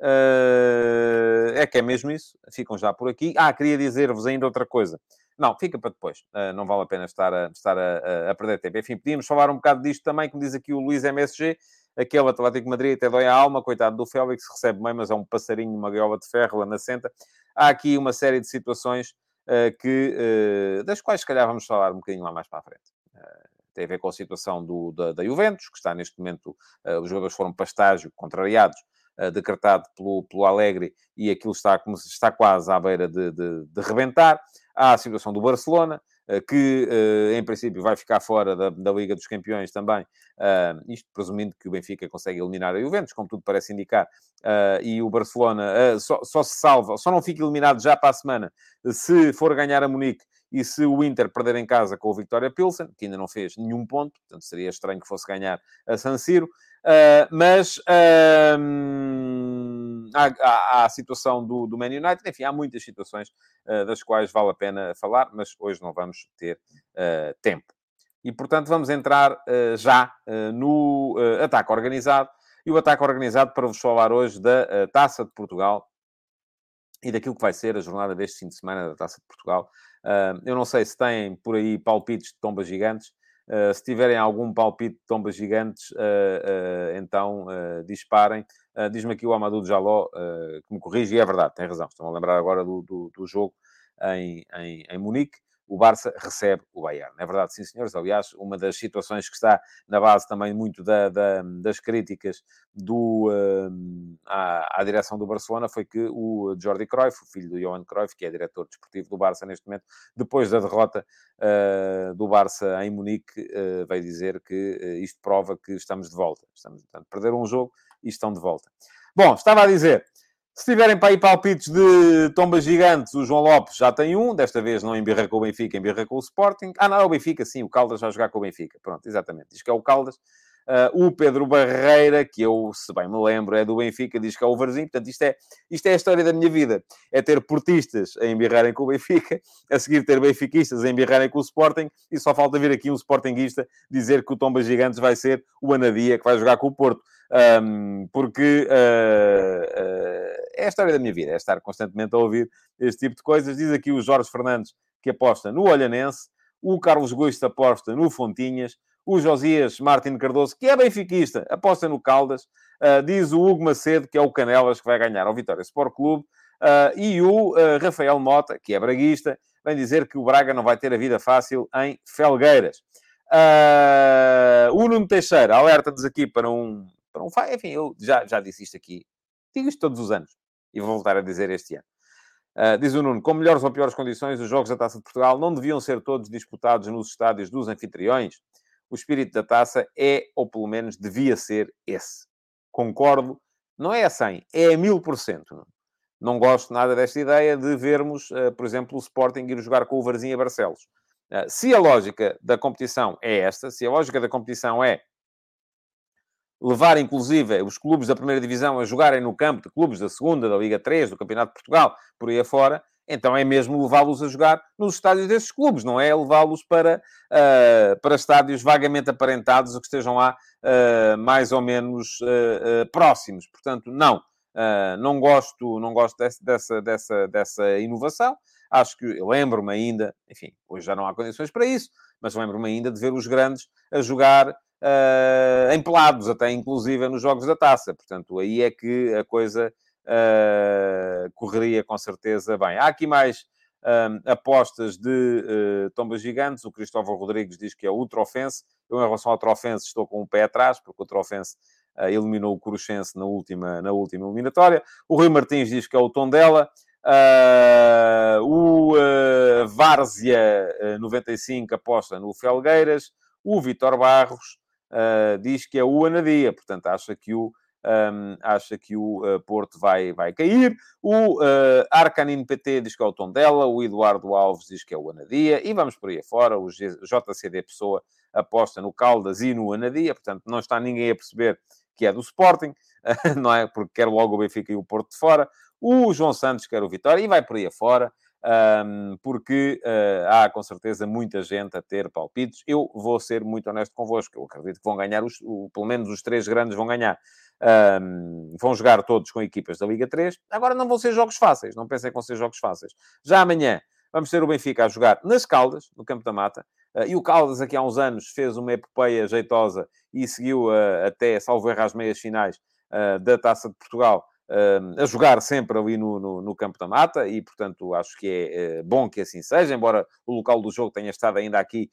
Uh, é que é mesmo isso, ficam já por aqui. Ah, queria dizer-vos ainda outra coisa. Não, fica para depois. Uh, não vale a pena estar, a, estar a, a, perder tempo. Enfim, podíamos falar um bocado disto também, como diz aqui o Luís MSG. Aquele Atlético Madrid até dói a alma, coitado do Félix, recebe bem, mas é um passarinho, uma gaiola de ferro na senta. Há aqui uma série de situações uh, que, uh, das quais, se calhar, vamos falar um bocadinho lá mais para a frente. tem a ver com a situação do, da, da Juventus, que está neste momento, os jogadores foram para estágio, contrariados, decretado pelo, pelo Alegre, e aquilo está, está quase à beira de, de, de rebentar. Há a situação do Barcelona, que eh, em princípio vai ficar fora da, da Liga dos Campeões também, uh, isto presumindo que o Benfica consegue eliminar a Juventus, como tudo parece indicar, uh, e o Barcelona uh, só, só, se salva, só não fica eliminado já para a semana se for ganhar a Munique e se o Inter perder em casa com o Victoria Pilsen, que ainda não fez nenhum ponto, portanto seria estranho que fosse ganhar a San Siro, mas há, a situação do, do Man United, enfim, há muitas situações uh, das quais vale a pena falar, mas hoje não vamos ter uh, tempo. E, portanto, vamos entrar uh, já no ataque organizado. E o ataque organizado para vos falar hoje da Taça de Portugal e daquilo que vai ser a jornada deste fim de semana da Taça de Portugal. eu não sei se têm por aí palpites de tombas gigantes. Se tiverem algum palpite de tombas gigantes, então disparem. Diz-me aqui o Amadou Jaló, que me corrige, e é verdade, tem razão. Estão a lembrar agora do, do, do jogo em, em, em Munique o Barça recebe o Bayern. É verdade, sim, senhores. Aliás, uma das situações que está na base também muito da, da, das críticas do, uh, à, à, direção do Barcelona foi que o Jordi Cruyff, o filho do Johan Cruyff, que é diretor desportivo do Barça neste momento, depois da derrota uh, do Barça em Munique, uh, veio dizer que uh, isto prova que estamos de volta. Estamos, portanto, perderam um jogo e estão de volta. Bom, estava a dizer, se tiverem para aí palpites de tombas gigantes, o João Lopes já tem um, desta vez não embirra com o Benfica, embirra com o Sporting. Ah, não, é o Benfica, sim, o Caldas vai jogar com o Benfica. Pronto, exatamente. Diz que é o Caldas. Uh, o Pedro Barreira, que eu, se bem me lembro, é do Benfica, diz que é o Varzinho. Portanto, isto é, isto é a história da minha vida. É ter portistas a embirrarem com o Benfica, a seguir ter benfiquistas a embirrarem com o Sporting, e só falta vir aqui um Sportingista dizer que o Tombas Gigantes vai ser o Anadia, que vai jogar com o Porto. Um, porque uh, uh, é a história da minha vida, é estar constantemente a ouvir este tipo de coisas. Diz aqui o Jorge Fernandes que aposta no Olhanense, o Carlos Gusto aposta no Fontinhas, o Josias Martin Cardoso, que é benfiquista, aposta no Caldas, uh, diz o Hugo Macedo, que é o Canelas, que vai ganhar ao Vitória Sport Clube, e o Rafael Mota, que é braguista, vem dizer que o Braga não vai ter a vida fácil em Felgueiras. Uh, o Nuno Teixeira alerta-nos aqui para um, para um. Enfim, eu já, já disse isto aqui, digo isto todos os anos e vou voltar a dizer este ano. Uh, diz o Nuno, com melhores ou piores condições, os jogos da Taça de Portugal não deviam ser todos disputados nos estádios dos anfitriões. O espírito da taça é, ou pelo menos devia ser, esse. Concordo, não é a 100, é a 1000%. Não, não gosto nada desta ideia de vermos, uh, por exemplo, o Sporting ir jogar com o Varzinha Barcelos. Uh, se a lógica da competição é esta, se a lógica da competição é levar, inclusive, os clubes da primeira divisão a jogarem no campo de clubes da segunda, da Liga 3, do Campeonato de Portugal, por aí afora, então é mesmo levá-los a jogar nos estádios desses clubes, não é levá-los para, uh, para estádios vagamente aparentados ou que estejam lá uh, mais ou menos uh, próximos. Portanto, não. não gosto, não gosto desse, dessa, dessa, dessa inovação. Acho que lembro-me ainda, enfim, hoje já não há condições para isso, mas lembro-me ainda de ver os grandes a jogar uh, em pelados, até inclusive nos jogos da taça. Portanto, aí é que a coisa uh, correria com certeza bem. Há aqui mais um, apostas de uh, tombas gigantes. O Cristóvão Rodrigues diz que é o Trofense. Eu, em relação ao Trofense, estou com o pé atrás, porque o Trofense uh, eliminou o Coruchense na última, na última eliminatória. O Rui Martins diz que é o Tondela. Uh, o uh, Várzea uh, 95 aposta no Felgueiras. O Vitor Barros diz que é o Anadia. Portanto, acha que o um, acha que o uh, Porto vai, vai cair. O uh, Arcanine PT diz que é o Tondela, o Eduardo Alves diz que é o Anadia, e vamos por aí afora. O JCD Pessoa aposta no Caldas e no Anadia, portanto, não está ninguém a perceber que é do Sporting, não é? Porque quer logo o Benfica e o Porto de fora. O João Santos quer o Vitória e vai por aí afora. Um, porque uh, há com certeza muita gente a ter palpites. Eu vou ser muito honesto convosco, eu acredito que vão ganhar, os, o, pelo menos os três grandes vão ganhar. Um, vão jogar todos com equipas da Liga 3. Agora não vão ser jogos fáceis, não pensem que vão ser jogos fáceis. Já amanhã vamos ter o Benfica a jogar nas Caldas, no Campo da Mata. Uh, e o Caldas, aqui há uns anos, fez uma epopeia jeitosa e seguiu uh, até, salvo erro, às meias finais uh, da Taça de Portugal, a jogar sempre ali no, no, no, Campo da Mata. E, portanto, acho que é bom que assim seja, embora o local do jogo tenha estado ainda aqui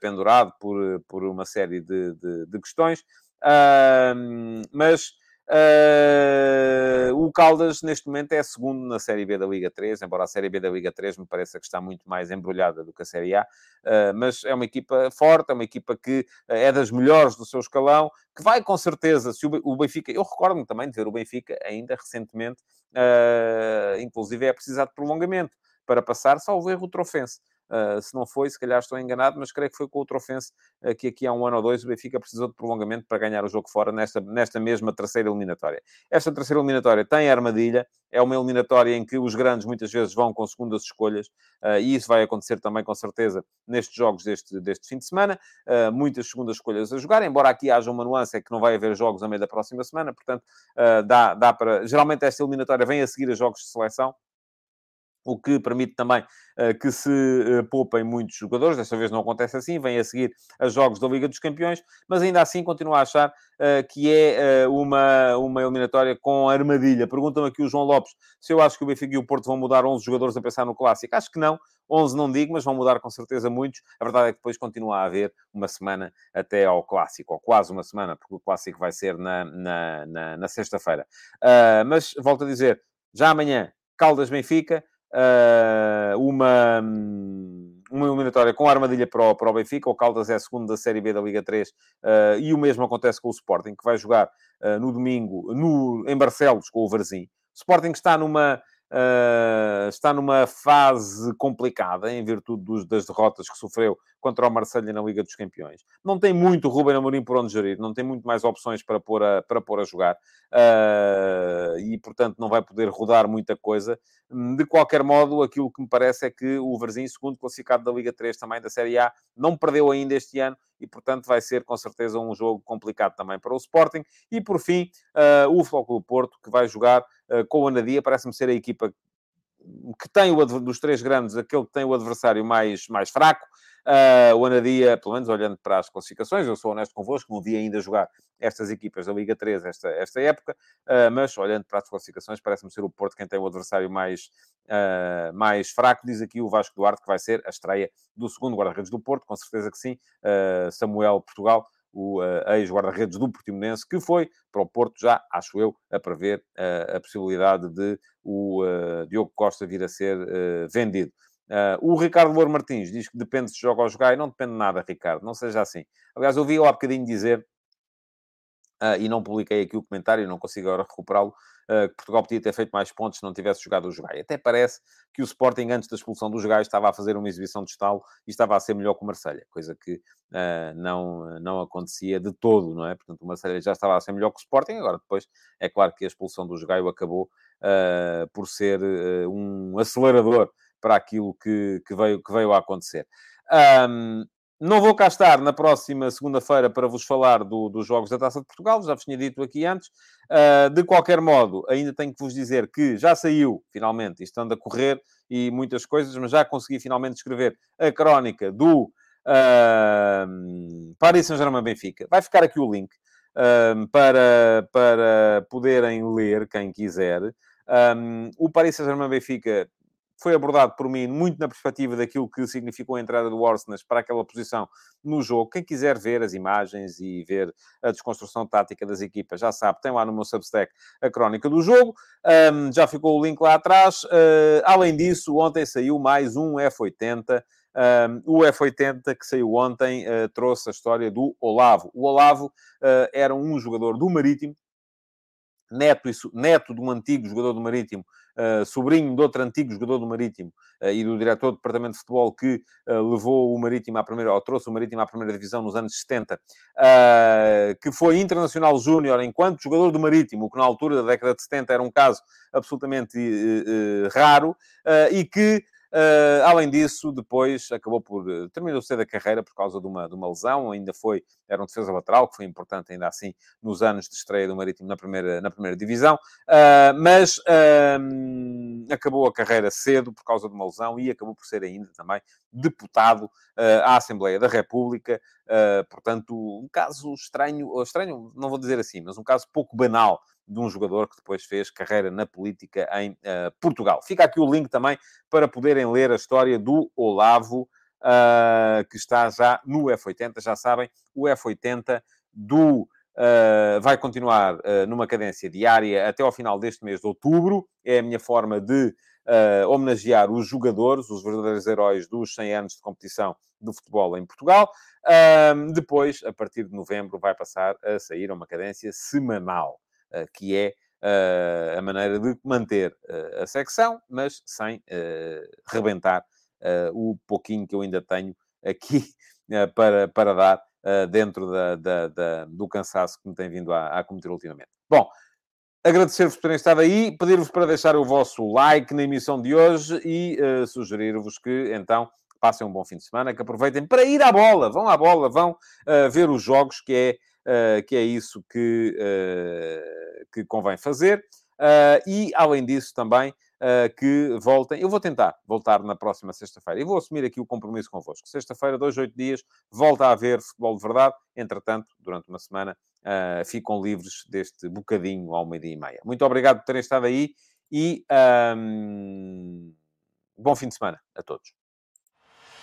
pendurado por, por uma série de, de, de questões. Uh, mas uh, o Caldas, neste momento, é segundo na Série B da Liga 3, embora a Série B da Liga 3 me pareça que está muito mais embrulhada do que a Série A, uh, mas é uma equipa forte, é uma equipa que ah, é das melhores do seu escalão, que vai com certeza, se o Benfica, eu recordo-me também de ver o Benfica ainda recentemente, inclusive é precisar de prolongamento para passar, salvo erro, o Trofense. Uh, se não foi, se calhar estou enganado, mas creio que foi com o Trofense uh, que aqui há um ano ou dois o Benfica precisou de prolongamento para ganhar o jogo fora nesta, nesta mesma terceira eliminatória. Esta terceira eliminatória tem armadilha, é uma eliminatória em que os grandes muitas vezes vão com segundas escolhas, uh, e isso vai acontecer também com certeza nestes jogos deste, deste fim de semana. muitas segundas escolhas a jogar, embora aqui haja uma nuance, é que não vai haver jogos a meio da próxima semana, portanto, dá, dá para. Geralmente esta eliminatória vem a seguir a jogos de seleção o que permite também uh, que se uh, poupem muitos jogadores. Desta vez não acontece assim, vem a seguir a jogos da Liga dos Campeões, mas ainda assim continuo a achar uh, que é uma, uma eliminatória com armadilha. Pergunta-me aqui o João Lopes se eu acho que o Benfica e o Porto vão mudar 11 jogadores a pensar no Clássico. Acho que não. 11 não digo, mas vão mudar com certeza muitos. A verdade é que depois continua a haver uma semana até ao Clássico, ou quase uma semana, porque o Clássico vai ser na, na, na, na sexta-feira. mas, volto a dizer, já amanhã, Caldas-Benfica, uh, uma, uma eliminatória com armadilha para o, para o Benfica. O Caldas é segundo da Série B da Liga 3 uh, ah, e o mesmo acontece com o Sporting, que vai jogar uh, no domingo no, em Barcelos com o Varzim. O Sporting está numa Uh, está numa fase complicada em virtude dos, das derrotas que sofreu contra o Marseille na Liga dos Campeões. Não tem muito Ruben Amorim por onde gerir, não tem muito mais opções para pôr a, para pôr a jogar uh, e, portanto, não vai poder rodar muita coisa. De qualquer modo, aquilo que me parece é que o Varzim, segundo classificado da Liga 3 também da Série A, não perdeu ainda este ano e, portanto, vai ser com certeza um jogo complicado também para o Sporting. E, por fim, uh, o Flóculo Porto, que vai jogar uh, com o Anadia, parece-me ser a equipa que tem o dos três grandes, aquele que tem o adversário mais, mais fraco. Uh, o Anadia, pelo menos olhando para as classificações, eu sou honesto convosco, não vi ainda jogar estas equipas da Liga 3 esta, esta época, uh, mas olhando para as classificações, parece-me ser o Porto quem tem o adversário mais, uh, mais fraco. Diz aqui o Vasco Duarte que vai ser a estreia do segundo guarda-redes do Porto, com certeza que sim, Samuel Portugal o uh, ex-guarda-redes do Portimonense, que foi para o Porto já, acho eu, a prever uh, a possibilidade de o uh, Diogo Costa vir a ser vendido. o Ricardo Louro Martins diz que depende se joga ou jogar, e não depende nada, Ricardo, não seja assim. Aliás, eu vi há bocadinho dizer Uh, e não publiquei aqui o comentário, não consigo agora recuperá-lo, uh, Portugal podia ter feito mais pontos se não tivesse jogado o Jogai. Até parece que o Sporting, antes da expulsão dos Jogai, estava a fazer uma exibição de estalo e estava a ser melhor que o Marselha, coisa que uh, não, não acontecia de todo, não é? Portanto, o Marselha já estava a ser melhor que o Sporting, agora depois é claro que a expulsão do Jogai acabou por ser um acelerador para aquilo que, que, veio, que veio a acontecer. Um, não vou cá estar na próxima segunda-feira para vos falar do, dos Jogos da Taça de Portugal, já vos tinha dito aqui antes. Uh, de qualquer modo, ainda tenho que vos dizer que já saiu, finalmente, estando a correr e muitas coisas, mas já consegui finalmente escrever a crónica do uh, Paris Saint-Germain-Benfica. Vai ficar aqui o link uh, para, para poderem ler, quem quiser. Um, o Paris Saint-Germain-Benfica foi abordado por mim muito na perspectiva daquilo que significou a entrada do Orsnes para aquela posição no jogo. Quem quiser ver as imagens e ver a desconstrução tática das equipas, já sabe, tem lá no meu Substack a crónica do jogo. Um, já ficou o link lá atrás. Uh, além disso, ontem saiu mais um F80. Um, o F80 que saiu ontem uh, trouxe a história do Olavo. O Olavo uh, era um jogador do Marítimo, neto, neto de um antigo jogador do Marítimo, sobrinho de outro antigo jogador do Marítimo uh, e do diretor do departamento de futebol que uh, levou o Marítimo à primeira, ou trouxe o Marítimo à primeira divisão nos anos 70, que foi internacional júnior enquanto jogador do Marítimo, que na altura da década de 70 era um caso absolutamente raro, e que Uh, além disso, depois acabou por... Uh, terminou cedo a carreira por causa de uma, de uma lesão. Ainda foi... Era um defesa lateral, que foi importante ainda assim nos anos de estreia do Marítimo na primeira, na primeira divisão. Uh, mas acabou a carreira cedo por causa de uma lesão e acabou por ser ainda também deputado à Assembleia da República. portanto, um caso estranho... Estranho, não vou dizer assim, mas um caso pouco banal de um jogador que depois fez carreira na política em uh, Portugal. Fica aqui o link também para poderem ler a história do Olavo, uh, que está já no F80. Já sabem, o F80 do. Uh, vai continuar numa cadência diária até ao final deste mês de outubro. É a minha forma de homenagear os jogadores, os verdadeiros heróis dos 100 anos de competição do futebol em Portugal. depois, a partir de novembro, vai passar a sair a uma cadência semanal. Eh, que é eh, a maneira de manter eh, a secção, mas sem rebentar o pouquinho que eu ainda tenho aqui para, para dar dentro da, da, da, do cansaço que me tem vindo a, a cometer ultimamente. Bom, agradecer-vos por terem estado aí, pedir-vos para deixar o vosso like na emissão de hoje e uh, sugerir-vos que, então, passem um bom fim de semana, que aproveitem para ir à bola, vão à bola, vão uh, ver os jogos, que é uh, que é isso que, uh, que convém fazer. E, além disso, também que voltem. Eu vou tentar voltar na próxima sexta-feira. E vou assumir aqui o compromisso convosco. Sexta-feira, dois, oito dias, volta a haver futebol de verdade. Entretanto, durante uma semana, ficam livres deste bocadinho ao meio-dia e meia. Muito obrigado por terem estado aí e um, bom fim de semana a todos.